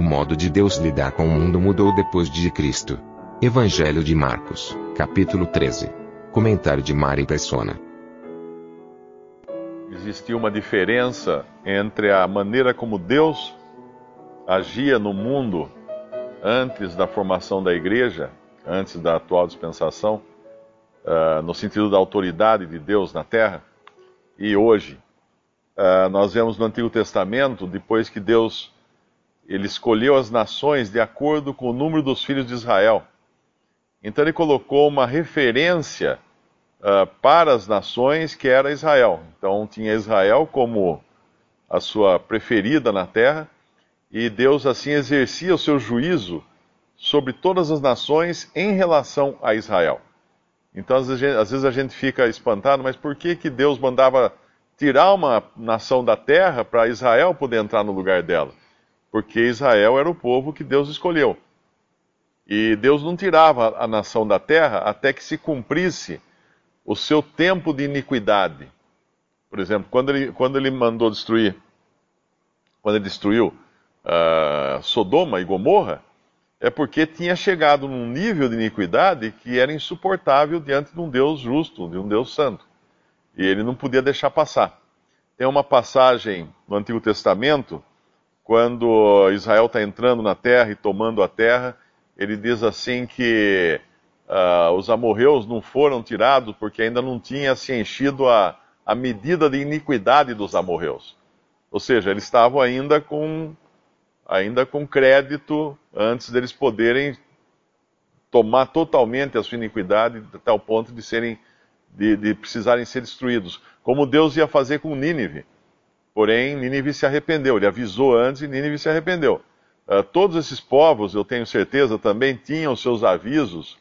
O modo de Deus lidar com o mundo mudou depois de Cristo. Evangelho de Marcos, capítulo 13. Comentário de Mari Persona. Existia uma diferença entre a maneira como Deus agia no mundo antes da formação da igreja, antes da atual dispensação, uh, no sentido da autoridade de Deus na terra, e hoje. Uh, nós vemos no Antigo Testamento, depois que Deus ele escolheu as nações de acordo com o número dos filhos de Israel. Então ele colocou uma referência uh, para as nações que era Israel. Então tinha Israel como a sua preferida na terra, e Deus assim exercia o seu juízo sobre todas as nações em relação a Israel. Então às vezes, às vezes a gente fica espantado, mas por que, que Deus mandava tirar uma nação da terra para Israel poder entrar no lugar dela? Porque Israel era o povo que Deus escolheu. E Deus não tirava a nação da terra até que se cumprisse o seu tempo de iniquidade. Por exemplo, quando ele, quando ele mandou destruir, quando ele destruiu uh, Sodoma e Gomorra, é porque tinha chegado num nível de iniquidade que era insuportável diante de um Deus justo, de um Deus santo. E ele não podia deixar passar. Tem uma passagem no Antigo Testamento, quando Israel está entrando na terra e tomando a terra, ele diz assim que uh, os amorreus não foram tirados porque ainda não tinha se enchido a, a medida de iniquidade dos amorreus. Ou seja, eles estavam ainda com, ainda com crédito antes deles poderem tomar totalmente a sua iniquidade até o ponto de serem de, de precisarem ser destruídos, como Deus ia fazer com Nínive. Porém, Nínive se arrependeu. Ele avisou antes e Nínive se arrependeu. Uh, todos esses povos, eu tenho certeza, também tinham seus avisos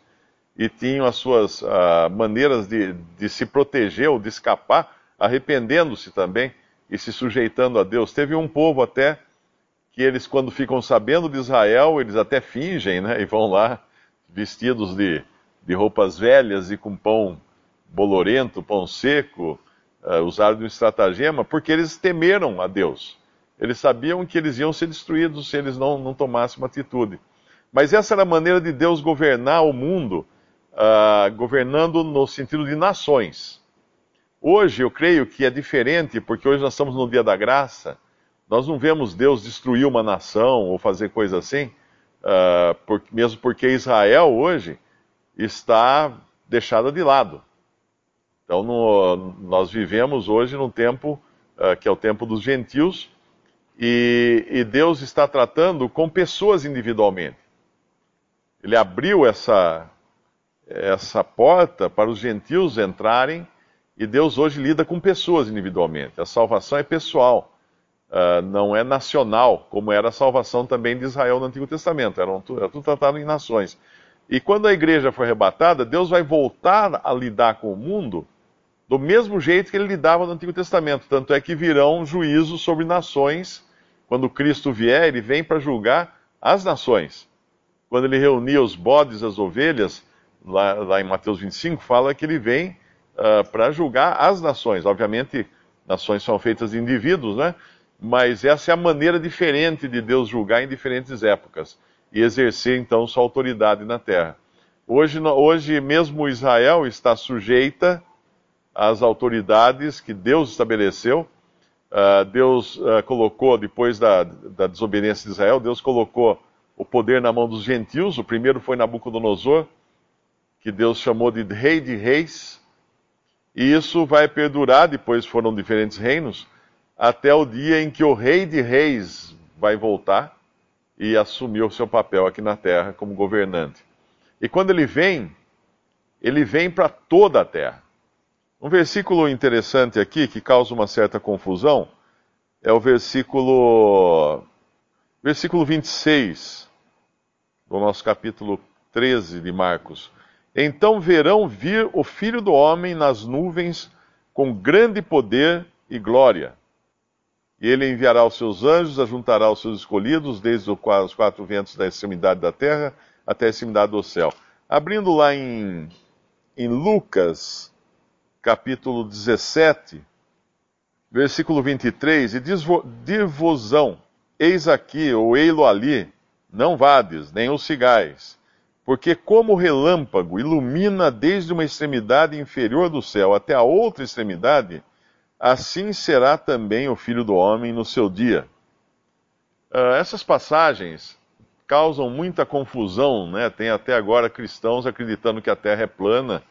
e tinham as suas uh, maneiras de, de, se proteger ou de escapar, arrependendo-se também e se sujeitando a Deus. Teve um povo até que eles, quando ficam sabendo de Israel, eles até fingem, né? E vão lá vestidos de, de roupas velhas e com pão bolorento, pão seco, uh, usaram um estratagema, porque eles temeram a Deus. Eles sabiam que eles iam ser destruídos se eles não, não tomassem uma atitude. Mas essa era a maneira de Deus governar o mundo uh, governando no sentido de nações. Hoje eu creio que é diferente, porque hoje nós estamos no dia da graça. Nós não vemos Deus destruir uma nação ou fazer coisa assim, uh, por, mesmo porque Israel hoje está deixada de lado. Então no, nós vivemos hoje num tempo uh, que é o tempo dos gentios, e, e Deus está tratando com pessoas individualmente. Ele abriu essa, essa porta para os gentios entrarem e Deus hoje lida com pessoas individualmente. A salvação é pessoal, uh, não é nacional, como era a salvação também de Israel no Antigo Testamento. Era, era tudo tratado em nações. E quando a igreja for arrebatada, Deus vai voltar a lidar com o mundo do mesmo jeito que ele lidava no Antigo Testamento. Tanto é que virão juízos sobre nações. Quando Cristo vier, ele vem para julgar as nações. Quando ele reunia os bodes as ovelhas, lá, lá em Mateus 25, fala que ele vem uh, para julgar as nações. Obviamente, nações são feitas de indivíduos, né? Mas essa é a maneira diferente de Deus julgar em diferentes épocas e exercer então sua autoridade na terra. Hoje, hoje mesmo Israel está sujeita às autoridades que Deus estabeleceu. Uh, Deus uh, colocou, depois da, da desobediência de Israel, Deus colocou o poder na mão dos gentios. O primeiro foi Nabucodonosor, que Deus chamou de rei de reis, e isso vai perdurar, depois foram diferentes reinos, até o dia em que o rei de reis vai voltar e assumir o seu papel aqui na terra como governante. E quando ele vem, ele vem para toda a terra. Um versículo interessante aqui que causa uma certa confusão é o versículo versículo 26 do nosso capítulo 13 de Marcos. Então verão vir o Filho do homem nas nuvens com grande poder e glória. E ele enviará os seus anjos, ajuntará os seus escolhidos, desde os quatro ventos da extremidade da terra até a extremidade do céu. Abrindo lá em, em Lucas, capítulo 17, versículo 23, e diz: Dir-vosão, eis aqui, ou ei-lo ali, não vades, nem os cigais, porque como o relâmpago ilumina desde uma extremidade inferior do céu até a outra extremidade, assim será também o filho do homem no seu dia. Uh, essas passagens causam muita confusão, né? Tem até agora cristãos acreditando que a Terra é plana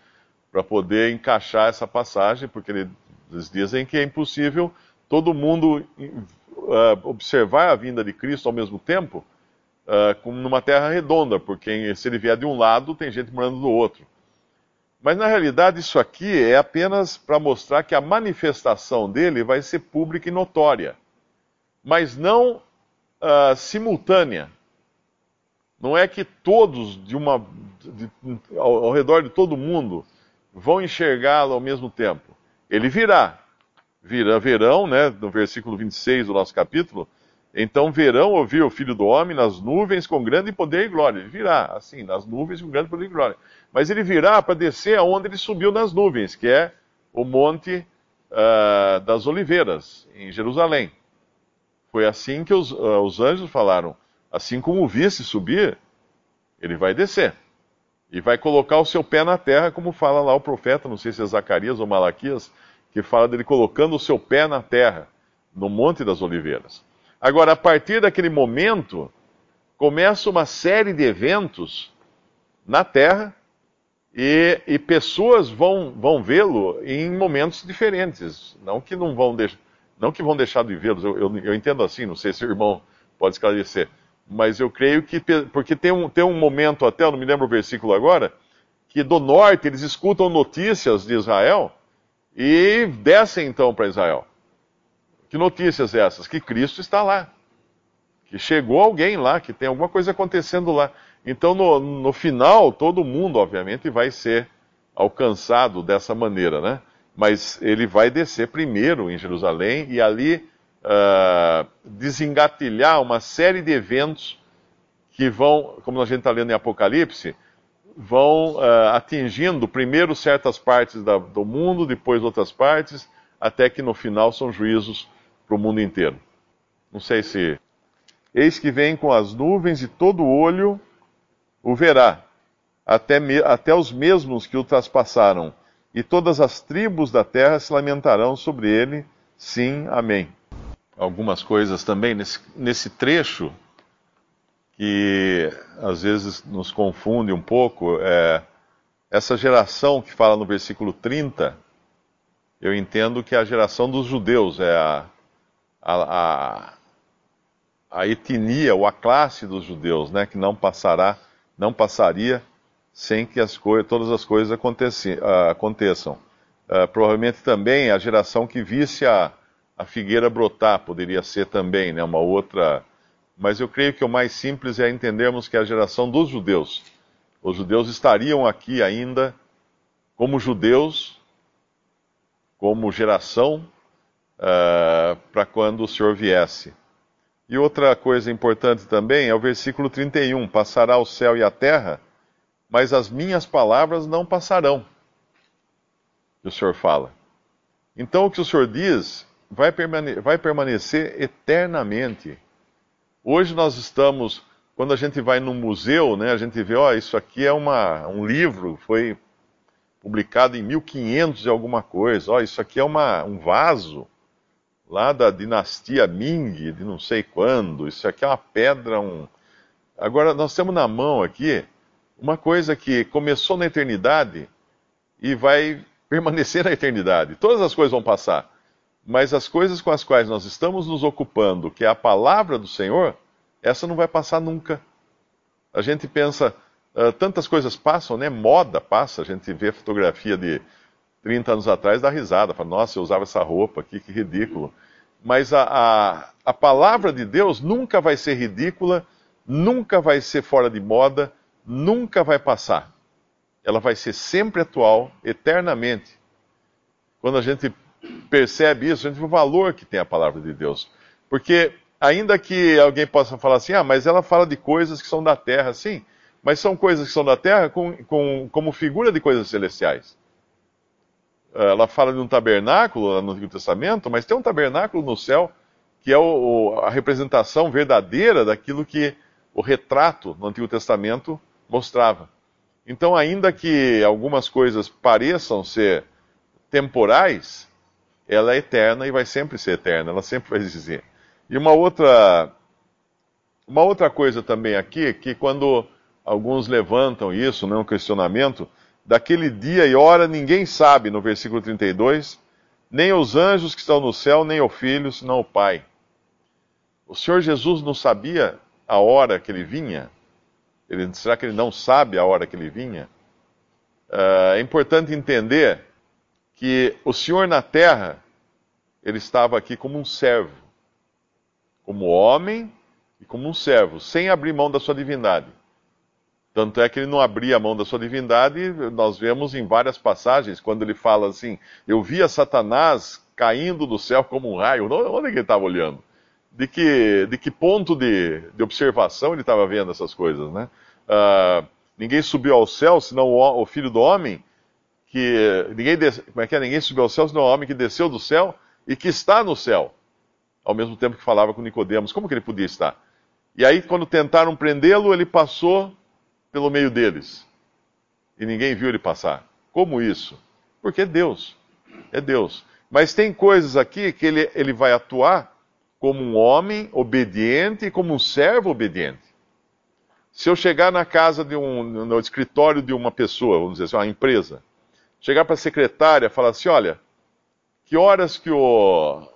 para poder encaixar essa passagem, porque eles dizem que é impossível todo mundo uh, observar a vinda de Cristo ao mesmo tempo, uh, como numa Terra redonda, porque se ele vier de um lado, tem gente morando do outro. Mas na realidade isso aqui é apenas para mostrar que a manifestação dele vai ser pública e notória, mas não uh, simultânea. Não é que todos de uma, de, ao, ao redor de todo mundo vão enxergá-lo ao mesmo tempo. Ele virá, virá, verão, né, no versículo 26 do nosso capítulo, então verão ouvir o Filho do Homem nas nuvens com grande poder e glória. Ele virá, assim, nas nuvens com grande poder e glória. Mas ele virá para descer aonde ele subiu nas nuvens, que é o Monte uh, das Oliveiras, em Jerusalém. Foi assim que os, uh, os anjos falaram: assim como o visse subir, ele vai descer. E vai colocar o seu pé na terra, como fala lá o profeta, não sei se é Zacarias ou Malaquias, que fala dele colocando o seu pé na terra, no Monte das Oliveiras. Agora, a partir daquele momento, começa uma série de eventos na Terra e, e pessoas vão, vão vê-lo em momentos diferentes. Não que não vão, não que vão deixar de vê-los, eu, eu, eu, entendo assim, não sei se o irmão pode esclarecer. Mas eu creio que, porque tem um, tem um momento até, eu não me lembro o versículo agora, que do norte eles escutam notícias de Israel e descem então para Israel. Que notícias essas? Que Cristo está lá. Que chegou alguém lá, que tem alguma coisa acontecendo lá. Então, no, no final, todo mundo, obviamente, vai ser alcançado dessa maneira, né? Mas ele vai descer primeiro em Jerusalém e ali uh, desengatilhar uma série de eventos que vão, como a gente está lendo em Apocalipse, vão uh, atingindo primeiro certas partes da, do mundo, depois outras partes, até que no final são juízos para o mundo inteiro. Não sei se. Eis que vem com as nuvens e todo olho o verá, até, me... até os mesmos que o traspassaram, e todas as tribos da terra se lamentarão sobre ele. Sim, amém. Algumas coisas também nesse, nesse trecho que às vezes nos confunde um pouco. É, essa geração que fala no versículo 30, eu entendo que é a geração dos judeus, é a, a, a, etnia ou a classe dos judeus, né, que não passará, não passaria sem que as todas as coisas uh, aconteçam. Uh, provavelmente também a geração que visse a, a figueira brotar poderia ser também, né, uma outra. Mas eu creio que o mais simples é entendermos que a geração dos judeus. Os judeus estariam aqui ainda como judeus, como geração, uh, para quando o Senhor viesse. E outra coisa importante também é o versículo 31: Passará o céu e a terra, mas as minhas palavras não passarão. Que o Senhor fala. Então o que o Senhor diz vai, permane vai permanecer eternamente. Hoje nós estamos, quando a gente vai no museu, né, a gente vê, ó, isso aqui é uma, um livro, foi publicado em 1500 e alguma coisa, ó, isso aqui é uma, um vaso lá da dinastia Ming, de não sei quando. Isso aqui é uma pedra, um. Agora, nós temos na mão aqui uma coisa que começou na eternidade e vai permanecer na eternidade. Todas as coisas vão passar. Mas as coisas com as quais nós estamos nos ocupando, que é a palavra do Senhor, essa não vai passar nunca. A gente pensa, uh, tantas coisas passam, né? Moda passa, a gente vê fotografia de 30 anos atrás dá risada, fala, nossa, eu usava essa roupa aqui, que ridículo. Mas a, a, a palavra de Deus nunca vai ser ridícula, nunca vai ser fora de moda, nunca vai passar. Ela vai ser sempre atual, eternamente. Quando a gente percebe isso, a gente vê o valor que tem a palavra de Deus. Porque, ainda que alguém possa falar assim, ah, mas ela fala de coisas que são da terra, sim, mas são coisas que são da terra com, com, como figura de coisas celestiais. Ela fala de um tabernáculo no Antigo Testamento, mas tem um tabernáculo no céu que é o, a representação verdadeira daquilo que o retrato no Antigo Testamento mostrava. Então, ainda que algumas coisas pareçam ser temporais, ela é eterna e vai sempre ser eterna, ela sempre vai dizer. E uma outra, uma outra coisa também aqui, que quando alguns levantam isso, né, um questionamento, daquele dia e hora ninguém sabe, no versículo 32, nem os anjos que estão no céu, nem o Filho, senão o Pai. O Senhor Jesus não sabia a hora que ele vinha? Ele, será que ele não sabe a hora que ele vinha? Uh, é importante entender que o Senhor na terra, ele estava aqui como um servo, como homem e como um servo, sem abrir mão da sua divindade. Tanto é que ele não abria a mão da sua divindade, nós vemos em várias passagens, quando ele fala assim: Eu via Satanás caindo do céu como um raio. Onde é ele estava olhando? De que, de que ponto de, de observação ele estava vendo essas coisas, né? Uh, ninguém subiu ao céu, senão o, o, filho do homem, que. Ninguém, como é que é? Ninguém subiu ao céu, senão o homem que desceu do céu e que está no céu. Ao mesmo tempo que falava com Nicodemos, como que ele podia estar? E aí, quando tentaram prendê-lo, ele passou pelo meio deles. E ninguém viu ele passar. Como isso? Porque é Deus. É Deus. Mas tem coisas aqui que ele, ele vai atuar como um homem obediente e como um servo obediente. Se eu chegar na casa de um, no escritório de uma pessoa, vamos dizer assim, uma empresa, chegar para a secretária e falar assim, olha, que horas que o,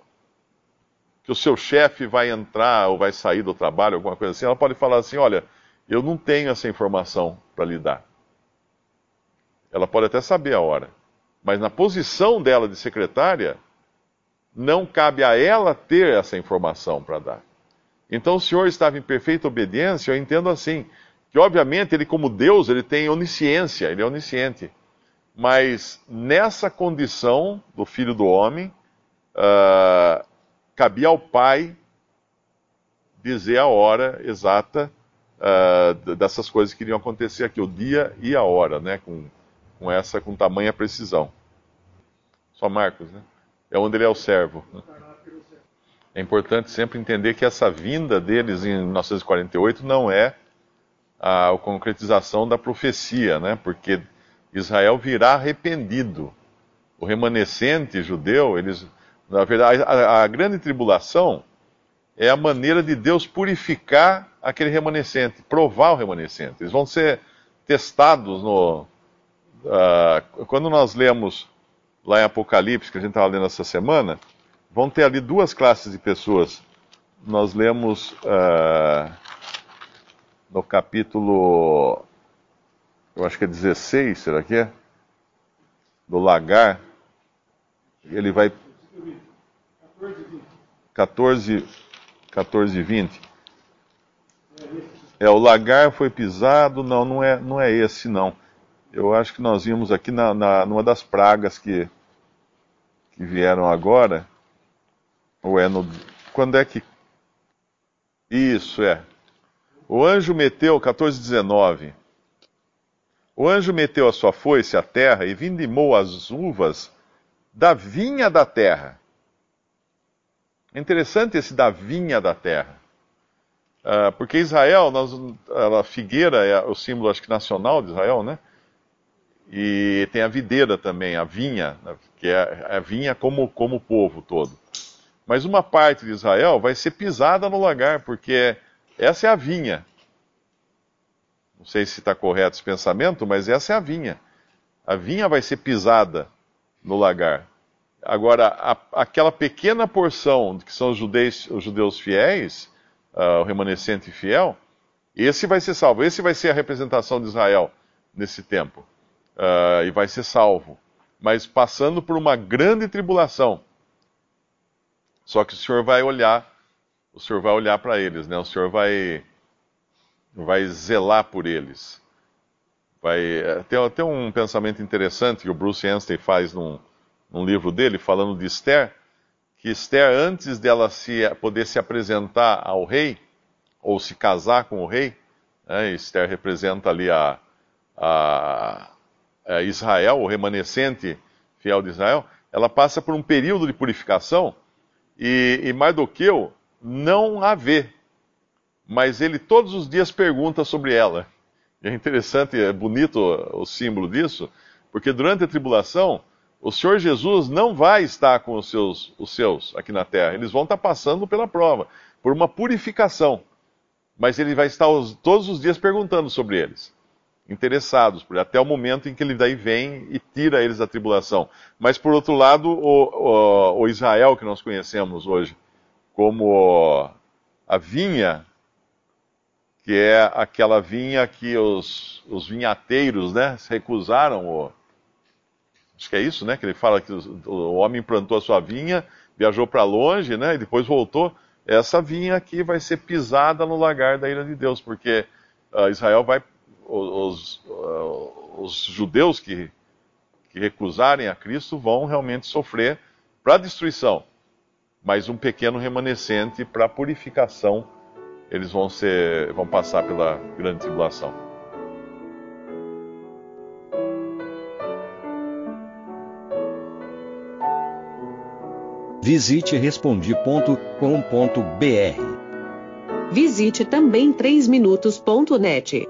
que o seu chefe vai entrar ou vai sair do trabalho, alguma coisa assim, ela pode falar assim, olha, eu não tenho essa informação para lhe dar. Ela pode até saber a hora, mas na posição dela de secretária, não cabe a ela ter essa informação para dar. Então o Senhor estava em perfeita obediência, eu entendo assim, que obviamente ele como Deus, ele tem onisciência, ele é onisciente. Mas nessa condição do Filho do Homem, uh, cabia ao Pai dizer a hora exata uh, dessas coisas que iriam acontecer aqui, o dia e a hora, né? Com, com essa, com tamanha precisão. Só Marcos, né? É onde ele é o servo. É importante sempre entender que essa vinda deles em 1948 não é a, a concretização da profecia, né? Porque Israel virá arrependido. O remanescente judeu, eles, na verdade, a, a grande tribulação é a maneira de Deus purificar aquele remanescente, provar o remanescente. Eles vão ser testados no. Uh, quando nós lemos lá em Apocalipse, que a gente estava lendo essa semana, vão ter ali duas classes de pessoas. Nós lemos uh, no capítulo, eu acho que é 16, será que é? Do lagar. Ele vai. 14, 14 e 20. É, o lagar foi pisado, não, não é, não é esse não. Eu acho que nós vimos aqui na, na, numa das pragas que, que vieram agora. Ou é no. Quando é que. Isso, é. O anjo meteu, 14,19. O anjo meteu a sua foice à terra e vindimou as uvas da vinha da terra é interessante esse da vinha da terra. Uh, porque Israel, a figueira é o símbolo, acho que nacional de Israel, né? E tem a videira também, a vinha, né? que é a vinha como, como povo todo. Mas uma parte de Israel vai ser pisada no lagar, porque essa é a vinha. Não sei se está correto esse pensamento, mas essa é a vinha. A vinha vai ser pisada no lagar. Agora, a, aquela pequena porção que são os judeus, os judeus fiéis, uh, o remanescente fiel, esse vai ser salvo. Esse vai ser a representação de Israel nesse tempo. Uh, e vai ser salvo. mas passando por uma grande tribulação. Só que o Senhor vai olhar, o Senhor vai olhar para eles, né? O Senhor vai vai zelar por eles. Vai é, tem, tem um pensamento interessante que o Bruce Anstey faz num, num livro dele falando de Esther, que Esther antes dela se poder se apresentar ao rei ou se casar com o rei, né? Esther representa ali a, a, a Israel, o remanescente fiel de Israel, ela passa por um período de purificação e, e Mardoqueu não a vê, mas ele todos os dias pergunta sobre ela. E é interessante, é bonito o símbolo disso, porque durante a tribulação, o Senhor Jesus não vai estar com os seus, os seus aqui na terra, eles vão estar passando pela prova, por uma purificação. Mas ele vai estar os, todos os dias perguntando sobre eles interessados, até o momento em que ele daí vem e tira eles da tribulação. Mas por outro lado, o, o, o Israel que nós conhecemos hoje como a vinha, que é aquela vinha que os, os vinhateiros né, recusaram. O, acho que é isso, né? Que ele fala que o homem plantou a sua vinha, viajou para longe, né? E depois voltou. Essa vinha aqui vai ser pisada no lagar da ira de Deus, porque uh, Israel vai os, os judeus que, que recusarem a Cristo vão realmente sofrer para destruição, mas um pequeno remanescente para purificação, eles vão ser, vão passar pela grande tribulação. Visite respondi.com.br. Visite também 3minutos.net.